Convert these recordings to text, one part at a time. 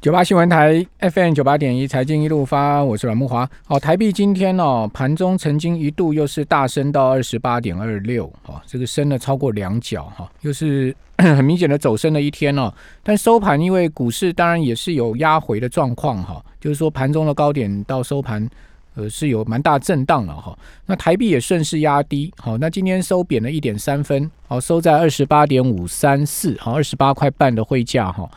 九八新闻台 FM 九八点一财经一路发，我是阮木华。好，台币今天哦，盘中曾经一度又是大升到二十八点二六，哦，这个升了超过两角哈，又是 很明显的走升的一天哦。但收盘因为股市当然也是有压回的状况哈，就是说盘中的高点到收盘呃是有蛮大震荡了哈。那台币也顺势压低，好，那今天收贬了一点三分，好，收在二十八点五三四，好，二十八块半的汇价哈。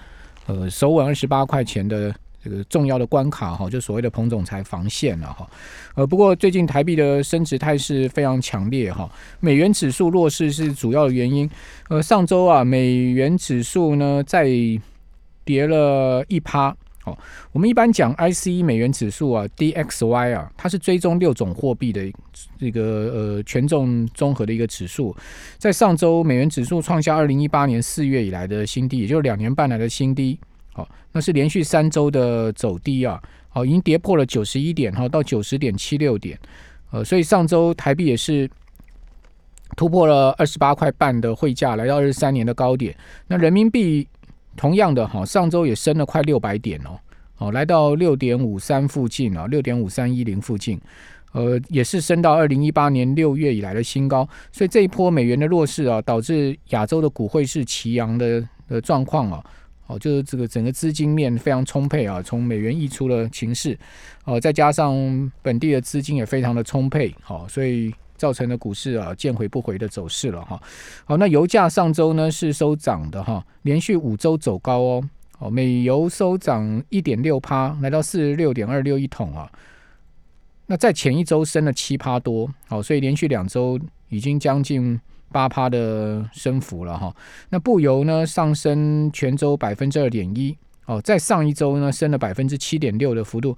呃，首稳二十八块钱的这个重要的关卡哈，就所谓的彭总裁防线了哈。呃，不过最近台币的升值态势非常强烈哈，美元指数弱势是主要的原因。呃，上周啊，美元指数呢再跌了一趴。好，我们一般讲 ICE 美元指数啊，DXY 啊，它是追踪六种货币的这个呃权重综合的一个指数。在上周，美元指数创下二零一八年四月以来的新低，也就是两年半来的新低。好，那是连续三周的走低啊，好，已经跌破了九十一点哈，到九十点七六点。呃，所以上周台币也是突破了二十八块半的汇价，来到二十三年的高点。那人民币。同样的哈，上周也升了快六百点哦，哦，来到六点五三附近啊，六点五三一零附近，呃，也是升到二零一八年六月以来的新高。所以这一波美元的弱势啊，导致亚洲的股汇是齐扬的的状况啊，哦，就是这个整个资金面非常充沛啊，从美元溢出了情势，哦，再加上本地的资金也非常的充沛，好，所以。造成的股市啊见回不回的走势了哈。好，那油价上周呢是收涨的哈，连续五周走高哦。哦，美油收涨一点六趴，来到四十六点二六一桶啊。那在前一周升了七趴多，好，所以连续两周已经将近八趴的升幅了哈。那布油呢上升全周百分之二点一，哦，在上一周呢升了百分之七点六的幅度，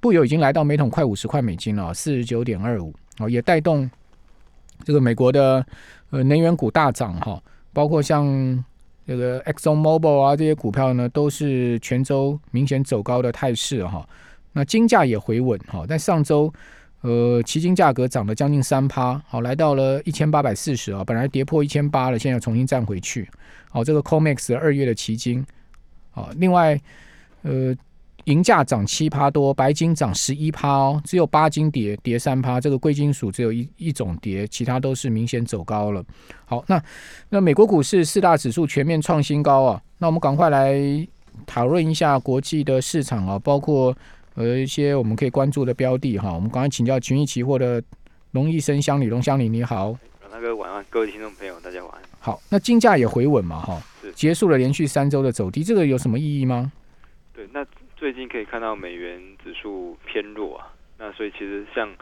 布油已经来到每桶快五十块美金了，四十九点二五，哦，也带动。这个美国的呃能源股大涨哈，包括像这个 Exxon Mobil 啊这些股票呢，都是全周明显走高的态势哈。那金价也回稳哈，但上周呃期金价格涨了将近三趴，好来到了一千八百四十啊，本来跌破一千八了，现在又重新站回去。好，这个 Comex 二月的期金啊，另外呃。银价涨七趴多，白金涨十一趴哦，只有八金跌跌三趴，这个贵金属只有一一种跌，其他都是明显走高了。好，那那美国股市四大指数全面创新高啊，那我们赶快来讨论一下国际的市场啊，包括呃一些我们可以关注的标的哈。我们刚才请教群益期货的龙医生乡里，龙乡里你好，那个晚安，各位听众朋友大家晚安。好，那金价也回稳嘛哈，结束了连续三周的走低，这个有什么意义吗？对，那。最近可以看到美元指数偏弱啊，那所以其实像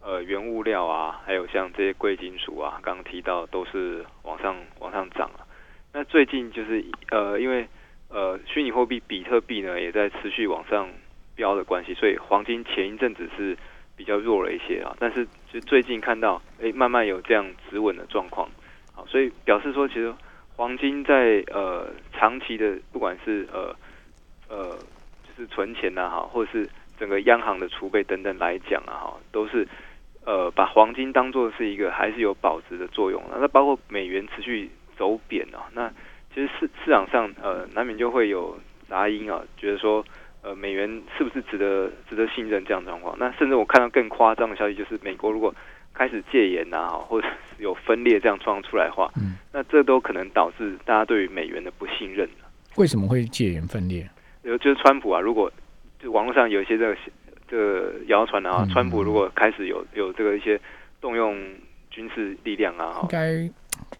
呃原物料啊，还有像这些贵金属啊，刚刚提到都是往上往上涨啊。那最近就是呃因为呃虚拟货币比特币呢也在持续往上飙的关系，所以黄金前一阵子是比较弱了一些啊，但是就最近看到哎慢慢有这样止稳的状况，好，所以表示说其实黄金在呃长期的不管是呃呃。是存钱呐，哈，或者是整个央行的储备等等来讲啊，哈，都是呃把黄金当做是一个还是有保值的作用。那包括美元持续走贬啊，那其实市市场上呃难免就会有杂音啊，觉得说呃美元是不是值得值得信任这样状况？那甚至我看到更夸张的消息，就是美国如果开始戒严呐，哈，或者有分裂这样状况出来的话，嗯那这都可能导致大家对于美元的不信任为什么会戒严分裂？有就是川普啊，如果就网络上有一些这个这个谣传啊，川普如果开始有有这个一些动用军事力量啊，应该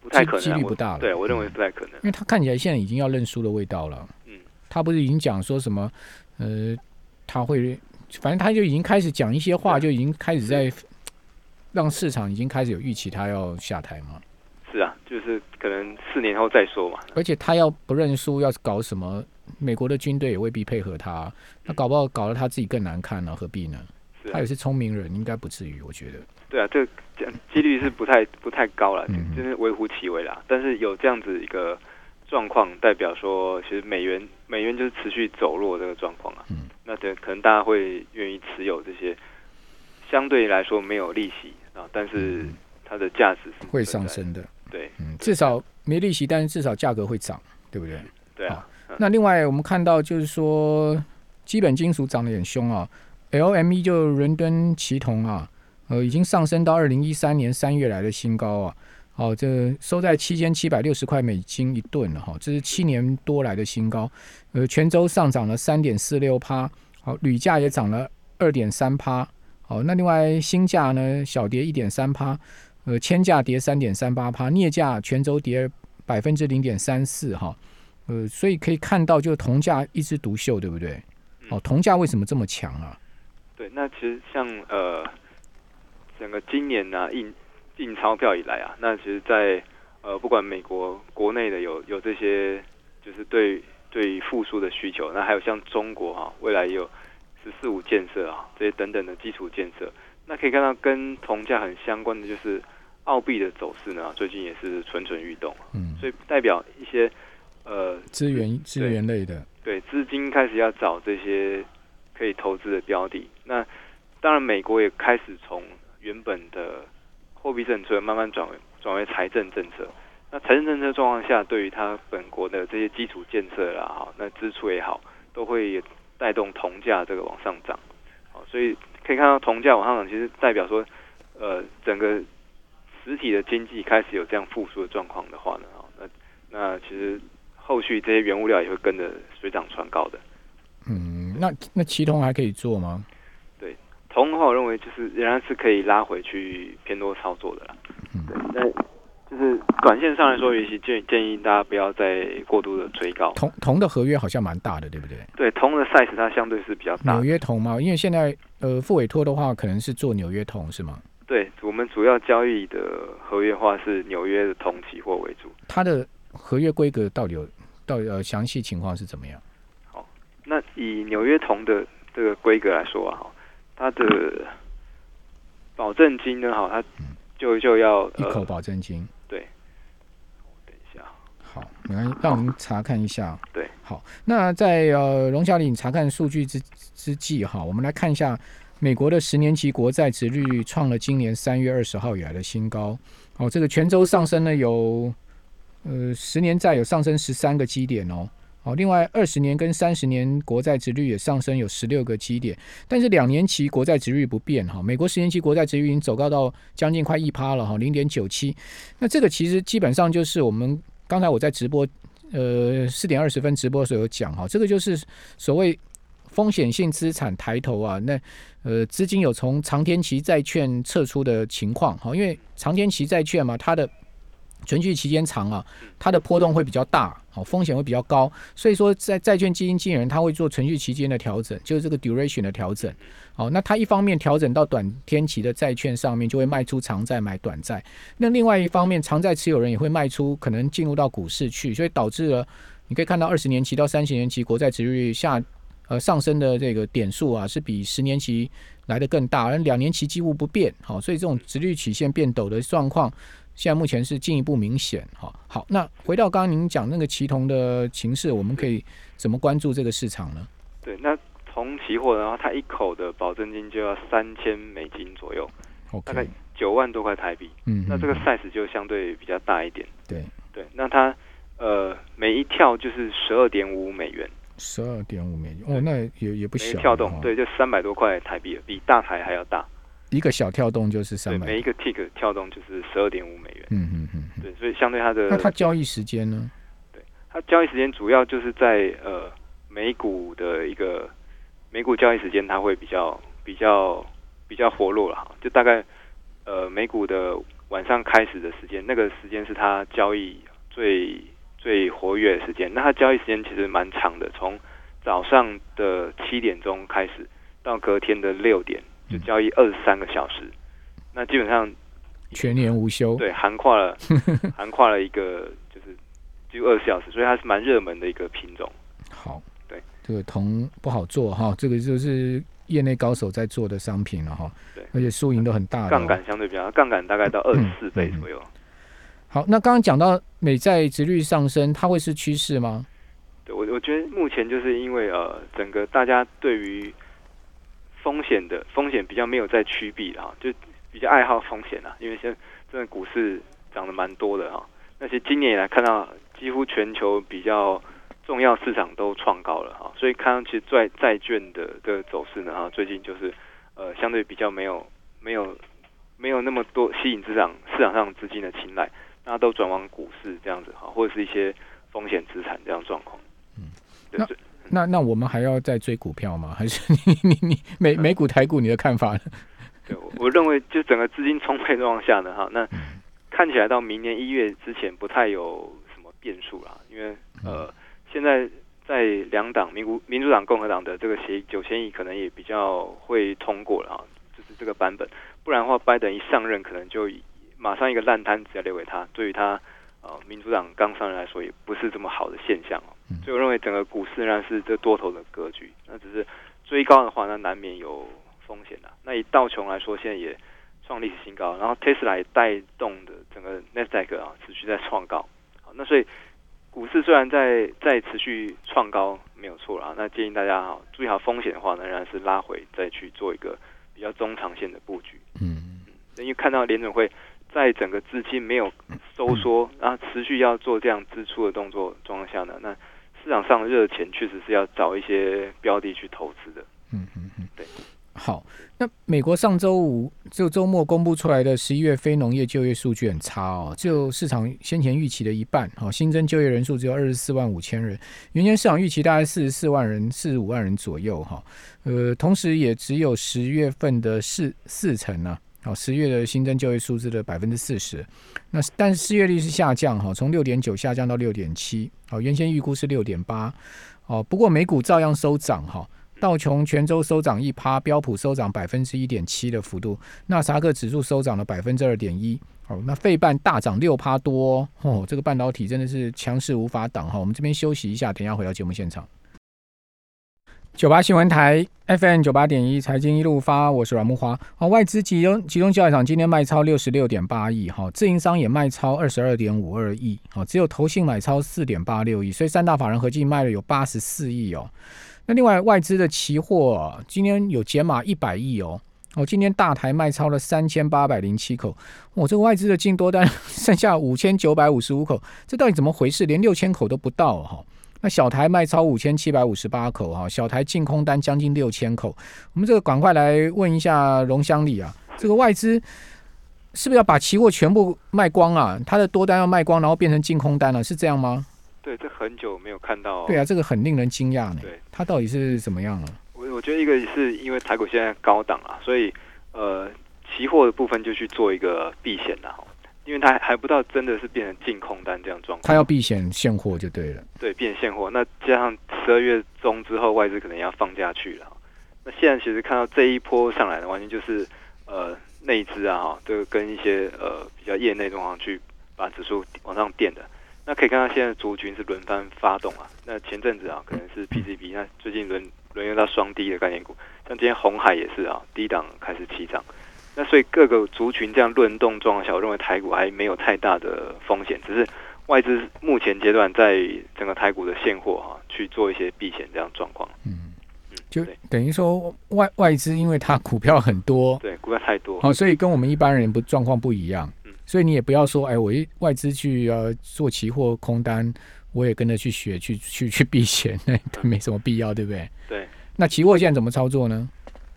不太可能，几率不大。对我认为不太可能，因为他看起来现在已经要认输的味道了。嗯，他不是已经讲说什么呃，他会反正他就已经开始讲一些话，就已经开始在让市场已经开始有预期他要下台吗？是啊，就是可能四年后再说嘛。而且他要不认输，要搞什么？美国的军队也未必配合他，那搞不好搞得他自己更难看呢？何必呢？他也是聪明人，应该不至于，我觉得。对啊，这这几率是不太不太高了，就是微乎其微啦。但是有这样子一个状况，代表说其实美元美元就是持续走弱这个状况啊。嗯。那对，可能大家会愿意持有这些相对来说没有利息啊，但是它的价值会上升的。对，嗯，至少没利息，但是至少价格会涨，对不对？对啊。那另外我们看到就是说，基本金属涨得很凶啊，LME 就伦敦奇铜啊，呃，已经上升到二零一三年三月来的新高啊。好，这收在七千七百六十块美金一吨了哈，这是七年多来的新高。呃，全州上涨了三点四六趴，好，铝价也涨了二点三趴。好，那另外锌价呢小跌一点三趴，呃，铅价跌三点三八趴，镍价全州跌百分之零点三四哈。呃，所以可以看到，就铜价一枝独秀，对不对？哦，铜价为什么这么强啊？对，那其实像呃，整个今年呢印。印钞票以来啊，那其实，在呃，不管美国国内的有有这些，就是对对复苏的需求，那还有像中国哈，未来也有十四五建设啊，这些等等的基础建设，那可以看到跟铜价很相关的就是澳币的走势呢，最近也是蠢蠢欲动，嗯，所以代表一些呃资源资源类的，对资金开始要找这些可以投资的标的，那当然美国也开始从原本的货币政策慢慢转为转为财政政策，那财政政策状况下，对于它本国的这些基础建设啦，哈，那支出也好，都会带动铜价这个往上涨，好，所以可以看到铜价往上涨，其实代表说，呃，整个实体的经济开始有这样复苏的状况的话呢，哈，那那其实后续这些原物料也会跟着水涨船高的。嗯，那那奇铜还可以做吗？对铜的话，我认为就是仍然是可以拉回去偏多操作的啦。对，那就是短线上来说，尤其建建议大家不要再过度的追高。铜铜的合约好像蛮大的，对不对？对，铜的 size 它相对是比较大。纽约铜吗？因为现在呃，付委托的话，可能是做纽约铜是吗？对，我们主要交易的合约化是纽约的铜期货为主。它的合约规格到底有到底呃详细情况是怎么样？好，那以纽约铜的这个规格来说啊，哈。它的保证金呢？哈，它就就要一口保证金。对，等一下。好，没关系，让您查看一下。对，好。那在呃龙小李查看数据之之际，哈，我们来看一下美国的十年期国债值率创了今年三月二十号以来的新高。哦，这个全州上升了，有呃十年债有上升十三个基点哦。好，另外二十年跟三十年国债值率也上升有十六个基点，但是两年期国债值率不变哈。美国十年期国债值率已经走高到将近快一趴了哈，零点九七。那这个其实基本上就是我们刚才我在直播呃四点二十分直播的时候有讲哈，这个就是所谓风险性资产抬头啊，那呃资金有从长天期债券撤出的情况哈，因为长天期债券嘛，它的存续期间长啊，它的波动会比较大，好风险会比较高，所以说在债券基金经理人他会做存续期间的调整，就是这个 duration 的调整。好，那他一方面调整到短天期的债券上面，就会卖出长债买短债；那另外一方面，长债持有人也会卖出，可能进入到股市去，所以导致了你可以看到二十年期到三十年期国债值率下呃上升的这个点数啊，是比十年期来的更大，而两年期几乎不变。好，所以这种直率曲线变陡的状况。现在目前是进一步明显，哈。好，那回到刚刚您讲那个期铜的情势，我们可以怎么关注这个市场呢？对，那铜期货的话，它一口的保证金就要三千美金左右，大概九万多块台币，嗯，那这个 size 就相对比较大一点，对。对，那它呃每一跳就是十二点五美元，十二点五美元，哦，那也也不小，跳动，对，就三百多块台币，比大台还要大。一个小跳动就是三百，每一个 tick 跳动就是十二点五美元。嗯嗯嗯，对，所以相对它的那它交易时间呢？对，它交易时间主要就是在呃美股的一个美股交易时间，它会比较比较比较活络了哈，就大概呃美股的晚上开始的时间，那个时间是它交易最最活跃的时间。那它交易时间其实蛮长的，从早上的七点钟开始到隔天的六点。就交易二十三个小时，那基本上全年无休，对，涵跨了涵跨了一个就是就二十小时，所以它是蛮热门的一个品种。好，对，这个铜不好做哈，这个就是业内高手在做的商品了哈。对，而且输赢都很大，杠杆相对比较，杠杆大概到二十四倍左右。好，那刚刚讲到美债值率上升，它会是趋势吗？对我，我觉得目前就是因为呃，整个大家对于风险的风险比较没有在趋避的哈，就比较爱好风险啊，因为现在真的股市涨得蛮多的哈。那些今年以来看到几乎全球比较重要市场都创高了哈，所以看上去债债券的的走势呢哈，最近就是呃相对比较没有没有没有那么多吸引市场市场上资金的青睐，大家都转往股市这样子哈，或者是一些风险资产这样状况。嗯，那那那我们还要再追股票吗？还是你你你美美股台股你的看法呢？对，我认为就整个资金充沛状况下呢哈，那看起来到明年一月之前不太有什么变数啦，因为呃。现在在两党民国民主党、共和党的这个协议九千亿可能也比较会通过了啊，就是这个版本。不然的话，拜登一上任可能就马上一个烂摊子要留给他。对于他呃民主党刚上任来说，也不是这么好的现象哦。所以我认为整个股市仍然是这多头的格局。那只是追高的话，那难免有风险的。那以道琼来说，现在也创历史新高，然后 Tesla 也带动的整个 Nasdaq 啊持续在创高。好，那所以。股市虽然在在持续创高，没有错啦。那建议大家哈注意好风险的话，仍然是拉回再去做一个比较中长线的布局。嗯，因为看到联准会在整个资金没有收缩，然后持续要做这样支出的动作状况下呢，那市场上热钱确实是要找一些标的去投资的。嗯嗯嗯，对。好，那美国上周五就周末公布出来的十一月非农业就业数据很差哦，就市场先前预期的一半。好，新增就业人数只有二十四万五千人，原先市场预期大概四十四万人、四十五万人左右哈。呃，同时也只有十月份的四四成呢。好，十月的新增就业数字的百分之四十，那但是失业率是下降哈，从六点九下降到六点七。好，原先预估是六点八。哦，不过美股照样收涨哈。道琼全周收涨一趴，标普收涨百分之一点七的幅度，纳斯达克指数收涨了百分之二点一。哦，那费半大涨六趴多哦，这个半导体真的是强势无法挡哈。我们这边休息一下，等下回到节目现场。九八新闻台 FM 九八点一，财经一路发，我是阮木华。好，外资集中集中交易场今天卖超六十六点八亿，哈，自营商也卖超二十二点五二亿，好，只有投信买超四点八六亿，所以三大法人合计卖了有八十四亿哦。那另外外资的期货今天有减码一百亿哦，我，今天大台卖超了三千八百零七口，我这个外资的净多单 剩下五千九百五十五口，这到底怎么回事？连六千口都不到哈。那小台卖超五千七百五十八口哈，小台净空单将近六千口。我们这个赶快来问一下龙香里啊，这个外资是不是要把期货全部卖光啊？它的多单要卖光，然后变成净空单了，是这样吗？对，这很久没有看到。对啊，这个很令人惊讶呢。对，它到底是怎么样了？我我觉得一个是因为台股现在高档啊，所以呃，期货的部分就去做一个避险了因为它还不到真的是变成净空单这样状况。它要避险现货就对了。对，变现货。那加上十二月中之后，外资可能要放假去了。那现在其实看到这一波上来的，完全就是呃内资啊哈，都跟一些呃比较业内状况去把指数往上垫的。那可以看到，现在族群是轮番发动啊。那前阵子啊，可能是 PCB，那最近轮轮用到双低的概念股，像今天红海也是啊，低档开始起涨。那所以各个族群这样轮动状况下，我认为台股还没有太大的风险，只是外资目前阶段在整个台股的现货哈去做一些避险这样状况。嗯嗯，就等于说外外资因为它股票很多，对股票太多，好，所以跟我们一般人不状况不一样。所以你也不要说，哎，我一外资去呃做期货空单，我也跟着去学，去去去避险，那没什么必要，对不对？对。那期货现在怎么操作呢？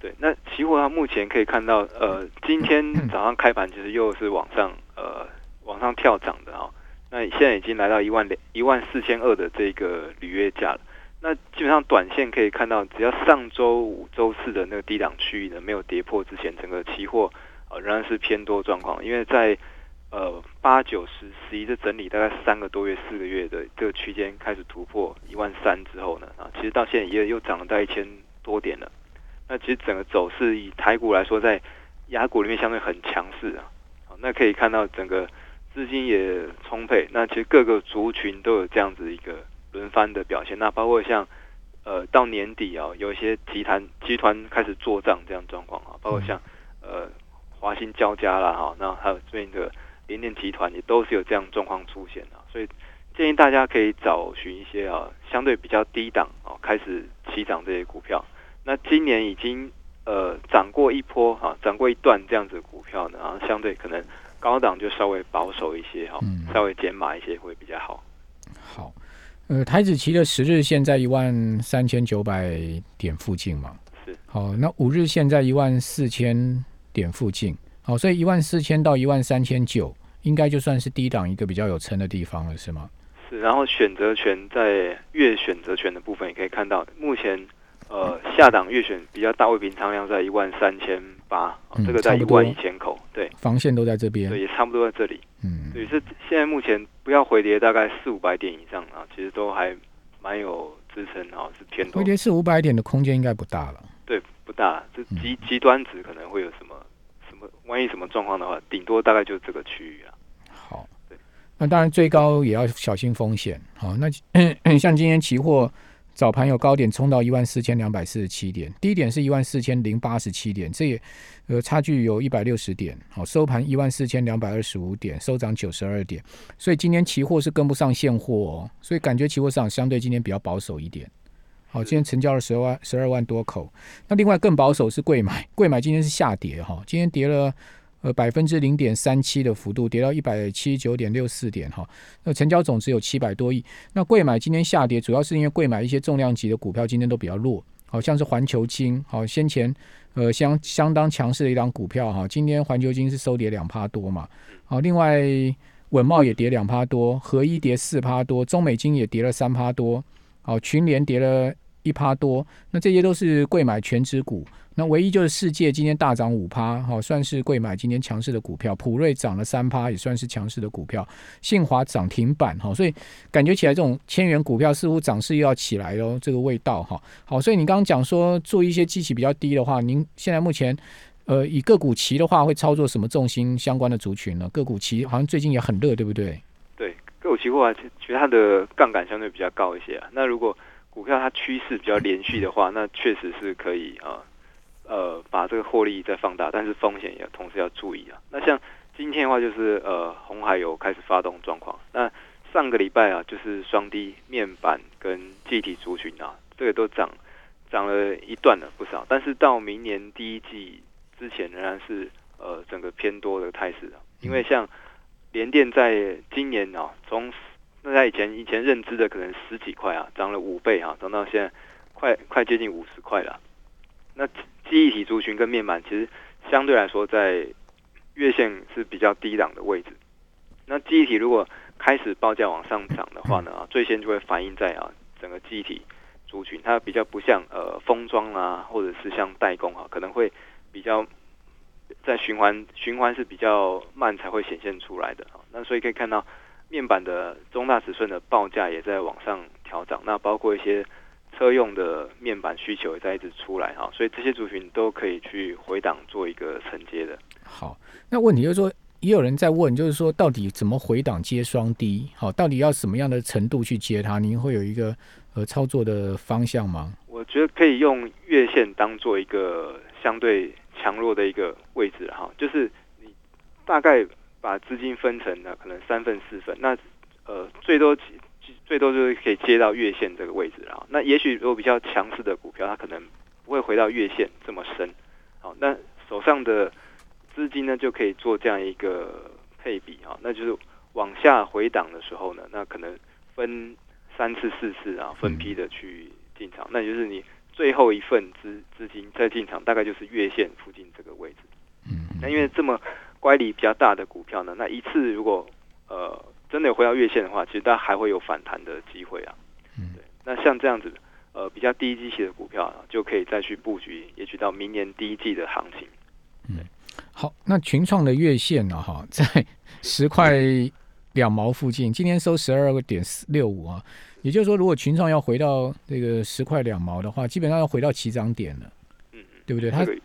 对，那期货它目前可以看到，呃，今天早上开盘其实又是往上，呃，往上跳涨的哈。那现在已经来到一万两一万四千二的这个履约价了。那基本上短线可以看到，只要上周五、周四的那个低档区域呢没有跌破之前，整个期货呃仍然是偏多状况，因为在呃，八九十十一的整理大概三个多月、四个月的这个区间开始突破一万三之后呢，啊，其实到现在也又涨了大概一千多点了。那其实整个走势以台股来说，在雅股里面相对很强势啊。那可以看到整个资金也充沛，那其实各个族群都有这样子一个轮番的表现。那包括像呃到年底啊，有一些集团集团开始做账这样状况啊，包括像呃华兴交加啦哈，那还有最近的。联电集团也都是有这样状况出现的，所以建议大家可以找寻一些啊相对比较低档啊开始起涨这些股票。那今年已经呃涨过一波哈，涨过一段这样子的股票呢，啊相对可能高档就稍微保守一些哈，稍微减码一些会比较好。好，呃，台子期的十日线在一万三千九百点附近嘛，是。好，那五日线在一万四千点附近，好，所以一万四千到一万三千九，应该就算是低档一个比较有撑的地方了，是吗？是，然后选择权在月选择权的部分也可以看到，目前呃下档月选比较大位平仓量在一万三千八，这个在一万一千口，对，防线都在这边，对，也差不多在这里，嗯，对，是现在目前不要回跌大概四五百点以上啊，其实都还蛮有支撑啊，是偏多。回跌四五百点的空间应该不大了，对，不大，这极极端值可能会有什么什么，万一什么状况的话，顶多大概就这个区域啊。好，对，那当然最高也要小心风险。好，那 像今天期货早盘有高点冲到一万四千两百四十七点，低点是一万四千零八十七点，这也呃差距有一百六十点。好，收盘一万四千两百二十五点，收涨九十二点。所以今天期货是跟不上现货，哦，所以感觉期货市场相对今天比较保守一点。好，今天成交了十二万十二万多口。那另外更保守是贵买，贵买今天是下跌哈，今天跌了。呃，百分之零点三七的幅度跌到一百七十九点六四点哈，那成交总值有七百多亿。那贵买今天下跌，主要是因为贵买一些重量级的股票今天都比较弱，好像是环球金，好先前呃相相当强势的一张股票哈，今天环球金是收跌两趴多嘛，好，另外稳茂也跌两趴多，合一跌四趴多，中美金也跌了三趴多，好，群联跌了一趴多，那这些都是贵买全指股。那唯一就是世界今天大涨五趴，好算是贵买今天强势的股票。普瑞涨了三趴，也算是强势的股票。信华涨停板，哈，所以感觉起来这种千元股票似乎涨势又要起来喽，这个味道哈。好，所以你刚刚讲说做一些机器比较低的话，您现在目前呃以个股期的话，会操作什么重心相关的族群呢？个股期好像最近也很热，对不对？对，个股期货啊，其实它的杠杆相对比较高一些啊。那如果股票它趋势比较连续的话，那确实是可以啊。呃，把这个获利再放大，但是风险也同时要注意啊。那像今天的话，就是呃，红海有开始发动状况。那上个礼拜啊，就是双低面板跟集体族群啊，这个都涨涨了一段了不少。但是到明年第一季之前，仍然是呃整个偏多的态势啊。因为像联电在今年啊，从那在以前以前认知的可能十几块啊，涨了五倍啊，涨到现在快快接近五十块了。那记忆体族群跟面板其实相对来说在月线是比较低档的位置。那记忆体如果开始报价往上涨的话呢，啊，最先就会反映在啊整个记忆体族群，它比较不像呃封装啊，或者是像代工啊，可能会比较在循环循环是比较慢才会显现出来的啊。那所以可以看到面板的中大尺寸的报价也在往上调涨，那包括一些。车用的面板需求也在一直出来哈，所以这些族群都可以去回档做一个承接的。好，那问题就是说，也有人在问，就是说到底怎么回档接双低？好，到底要什么样的程度去接它？您会有一个呃操作的方向吗？我觉得可以用月线当做一个相对强弱的一个位置哈，就是你大概把资金分成呢可能三份四份，那呃最多。最多就是可以接到月线这个位置啊，那也许如果比较强势的股票，它可能不会回到月线这么深。好，那手上的资金呢，就可以做这样一个配比啊，那就是往下回档的时候呢，那可能分三次、四次啊，分批的去进场，那就是你最后一份资资金再进场，大概就是月线附近这个位置。嗯，那因为这么乖离比较大的股票呢，那一次如果呃。真的有回到月线的话，其实它还会有反弹的机会啊。嗯，对。那像这样子，呃，比较低基期的股票，就可以再去布局，也许到明年第一季的行情。嗯，好。那群创的月线呢？哈，在十块两毛附近，今天收十二个点六五啊。也就是说，如果群创要回到这个十块两毛的话，基本上要回到起涨点了。嗯嗯，对不对？它对，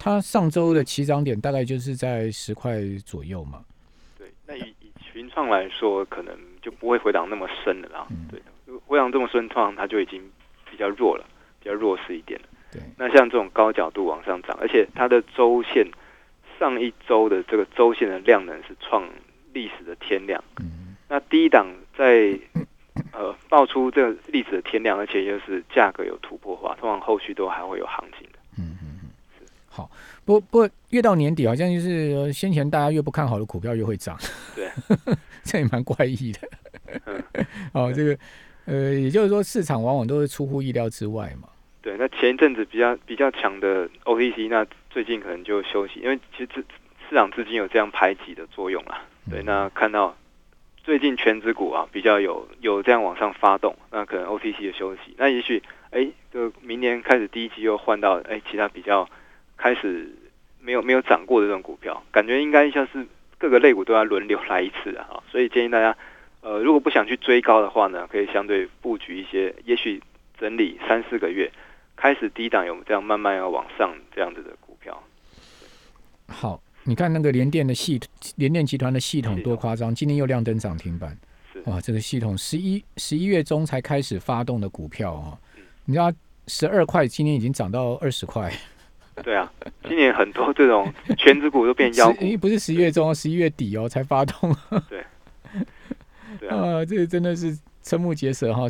它上周的起涨点大概就是在十块左右嘛。对，那以。以群创来说，可能就不会回档那么深了啦。对，回档这么深，通常它就已经比较弱了，比较弱势一点了。对，那像这种高角度往上涨，而且它的周线上一周的这个周线的量能是创历史的天量。嗯，那低档在呃爆出这个历史的天量，而且又是价格有突破的话，通常后续都还会有行情好。不不，越到年底好像就是先前大家越不看好的股票越会涨，对，这也蛮怪异的。哦，这个呃，也就是说市场往往都是出乎意料之外嘛。对，那前一阵子比较比较强的 OTC，那最近可能就休息，因为其实市市场资金有这样排挤的作用啦。对，那看到最近全指股啊比较有有这样往上发动，那可能 OTC 的休息，那也许哎，就明年开始第一季又换到哎其他比较开始没有没有涨过的这种股票，感觉应该像是各个类股都要轮流来一次啊，所以建议大家呃如果不想去追高的话呢，可以相对布局一些，也许整理三四个月。开始低档有这样慢慢要往上这样子的股票。好，你看那个联电的系联电集团的系统多夸张，今天又亮灯涨停板。哇，这个系统十一十一月中才开始发动的股票哦，你知道十二块，今天已经涨到二十块。对啊，今年很多这种全指股都变妖股，不是十一月中，十一月底哦才发动。对，对啊，这个真的是瞠目结舌哈。